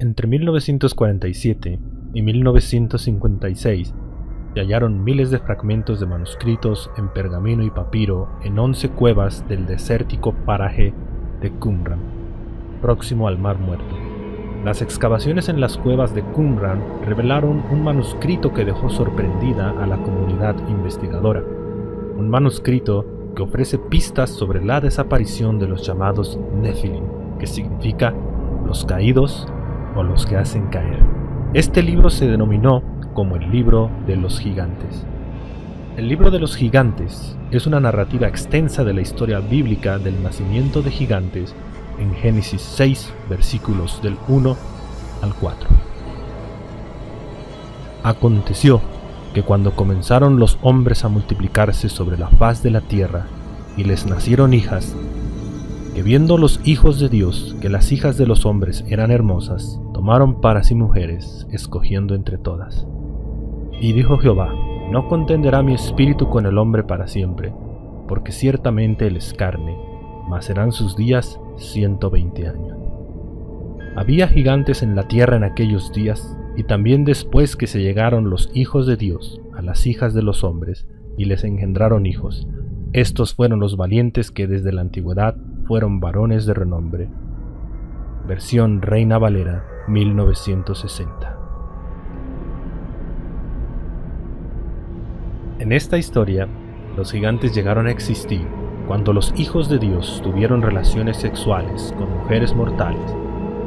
Entre 1947 y 1956 se hallaron miles de fragmentos de manuscritos en pergamino y papiro en 11 cuevas del desértico paraje de Qumran, próximo al Mar Muerto. Las excavaciones en las cuevas de Qumran revelaron un manuscrito que dejó sorprendida a la comunidad investigadora. Un manuscrito que ofrece pistas sobre la desaparición de los llamados Nephilim, que significa los caídos los que hacen caer. Este libro se denominó como el libro de los gigantes. El libro de los gigantes es una narrativa extensa de la historia bíblica del nacimiento de gigantes en Génesis 6 versículos del 1 al 4. Aconteció que cuando comenzaron los hombres a multiplicarse sobre la faz de la tierra y les nacieron hijas, que viendo los hijos de Dios que las hijas de los hombres eran hermosas, tomaron para sí mujeres, escogiendo entre todas. Y dijo Jehová, no contenderá mi espíritu con el hombre para siempre, porque ciertamente él es carne, mas serán sus días ciento veinte años. Había gigantes en la tierra en aquellos días, y también después que se llegaron los hijos de Dios a las hijas de los hombres, y les engendraron hijos. Estos fueron los valientes que desde la antigüedad fueron varones de renombre. Versión Reina Valera 1960. En esta historia, los gigantes llegaron a existir cuando los hijos de Dios tuvieron relaciones sexuales con mujeres mortales,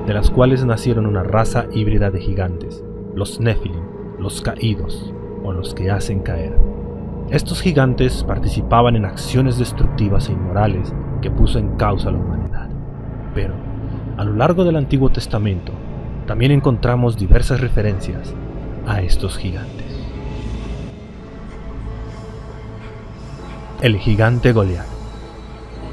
de las cuales nacieron una raza híbrida de gigantes, los Nephilim, los caídos o los que hacen caer. Estos gigantes participaban en acciones destructivas e inmorales que puso en causa la humanidad. Pero, a lo largo del Antiguo Testamento, también encontramos diversas referencias a estos gigantes. El gigante Goliat.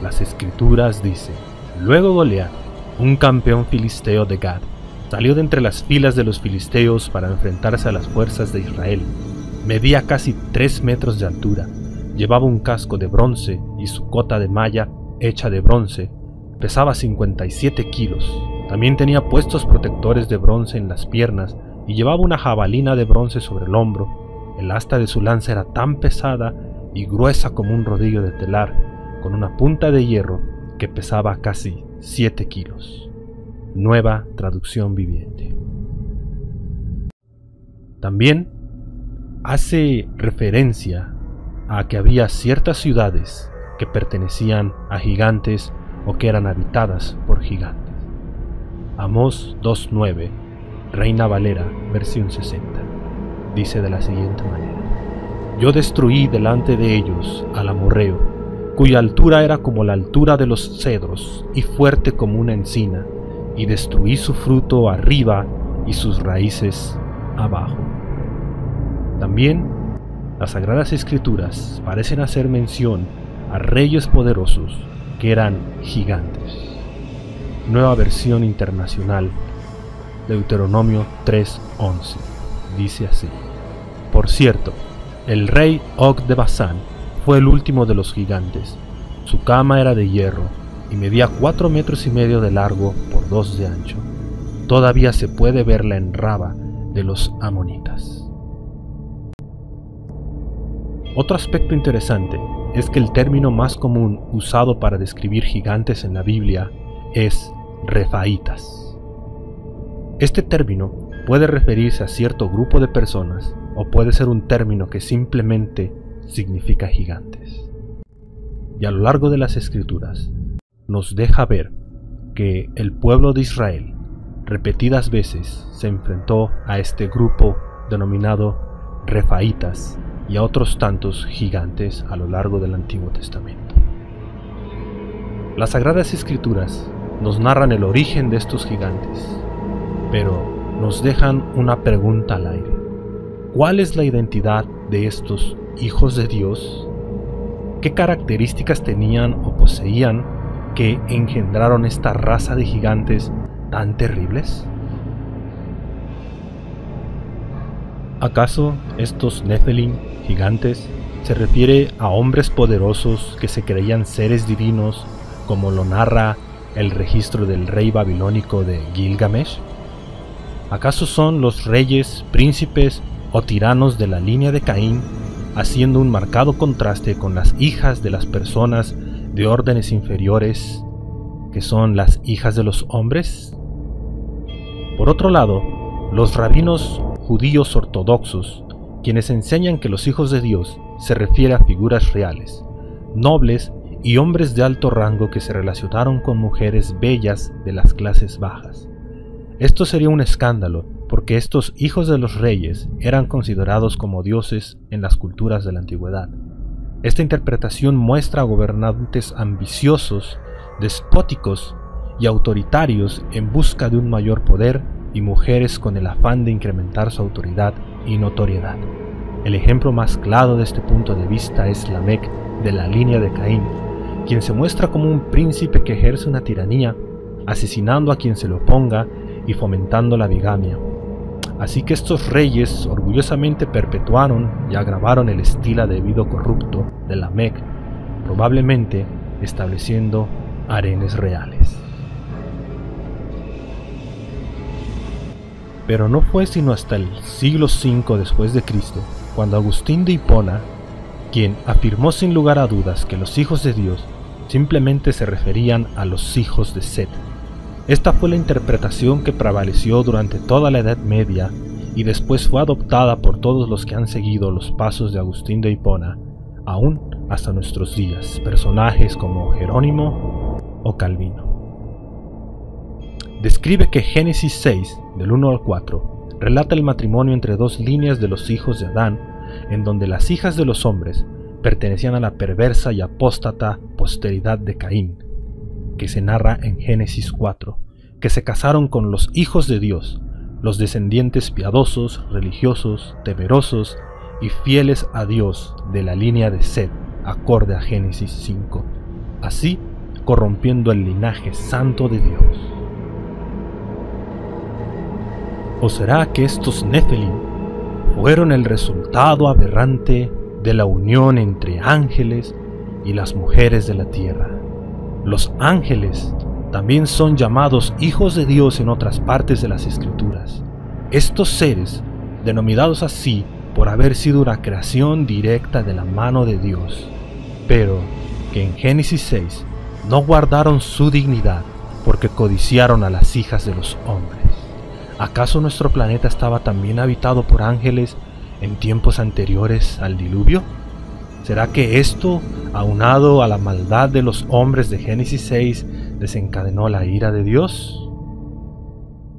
Las escrituras dicen, luego Goliat, un campeón filisteo de Gad, salió de entre las filas de los filisteos para enfrentarse a las fuerzas de Israel. Medía casi tres metros de altura, llevaba un casco de bronce y su cota de malla hecha de bronce, pesaba 57 kilos. También tenía puestos protectores de bronce en las piernas y llevaba una jabalina de bronce sobre el hombro. El asta de su lanza era tan pesada y gruesa como un rodillo de telar, con una punta de hierro que pesaba casi 7 kilos. Nueva traducción viviente. También hace referencia a que había ciertas ciudades que pertenecían a gigantes o que eran habitadas por gigantes. Amós 2.9, Reina Valera, versión 60, dice de la siguiente manera. Yo destruí delante de ellos al amorreo, cuya altura era como la altura de los cedros y fuerte como una encina, y destruí su fruto arriba y sus raíces abajo. También las Sagradas Escrituras parecen hacer mención a reyes poderosos que eran gigantes. Nueva versión internacional, Deuteronomio 3:11, dice así. Por cierto, el rey Og de Basán fue el último de los gigantes. Su cama era de hierro y medía cuatro metros y medio de largo por dos de ancho. Todavía se puede verla en Raba de los amonitas. Otro aspecto interesante es que el término más común usado para describir gigantes en la Biblia es refaitas. Este término puede referirse a cierto grupo de personas o puede ser un término que simplemente significa gigantes. Y a lo largo de las escrituras nos deja ver que el pueblo de Israel repetidas veces se enfrentó a este grupo denominado refaitas y a otros tantos gigantes a lo largo del Antiguo Testamento. Las Sagradas Escrituras nos narran el origen de estos gigantes, pero nos dejan una pregunta al aire. ¿Cuál es la identidad de estos hijos de Dios? ¿Qué características tenían o poseían que engendraron esta raza de gigantes tan terribles? ¿Acaso estos Nephilim gigantes se refiere a hombres poderosos que se creían seres divinos como lo narra el registro del rey babilónico de Gilgamesh? ¿Acaso son los reyes, príncipes o tiranos de la línea de Caín, haciendo un marcado contraste con las hijas de las personas de órdenes inferiores, que son las hijas de los hombres? Por otro lado, los rabinos judíos ortodoxos, quienes enseñan que los hijos de Dios se refiere a figuras reales, nobles y hombres de alto rango que se relacionaron con mujeres bellas de las clases bajas. Esto sería un escándalo porque estos hijos de los reyes eran considerados como dioses en las culturas de la antigüedad. Esta interpretación muestra a gobernantes ambiciosos, despóticos y autoritarios en busca de un mayor poder y mujeres con el afán de incrementar su autoridad y notoriedad. El ejemplo más claro de este punto de vista es Lamec de la línea de Caín, quien se muestra como un príncipe que ejerce una tiranía, asesinando a quien se le oponga y fomentando la bigamia. Así que estos reyes orgullosamente perpetuaron y agravaron el estilo de vida corrupto de Lamec, probablemente estableciendo arenes reales. Pero no fue sino hasta el siglo V después de Cristo, cuando Agustín de Hipona, quien afirmó sin lugar a dudas que los hijos de Dios simplemente se referían a los hijos de Set. Esta fue la interpretación que prevaleció durante toda la Edad Media y después fue adoptada por todos los que han seguido los pasos de Agustín de Hipona, aún hasta nuestros días, personajes como Jerónimo o Calvino. Describe que Génesis 6, del 1 al 4, relata el matrimonio entre dos líneas de los hijos de Adán, en donde las hijas de los hombres pertenecían a la perversa y apóstata posteridad de Caín, que se narra en Génesis 4, que se casaron con los hijos de Dios, los descendientes piadosos, religiosos, temerosos y fieles a Dios de la línea de Sed, acorde a Génesis 5, así corrompiendo el linaje santo de Dios. ¿O será que estos Nephilim fueron el resultado aberrante de la unión entre ángeles y las mujeres de la tierra? Los ángeles también son llamados hijos de Dios en otras partes de las escrituras. Estos seres, denominados así por haber sido una creación directa de la mano de Dios, pero que en Génesis 6 no guardaron su dignidad porque codiciaron a las hijas de los hombres. ¿Acaso nuestro planeta estaba también habitado por ángeles en tiempos anteriores al diluvio? ¿Será que esto, aunado a la maldad de los hombres de Génesis 6, desencadenó la ira de Dios?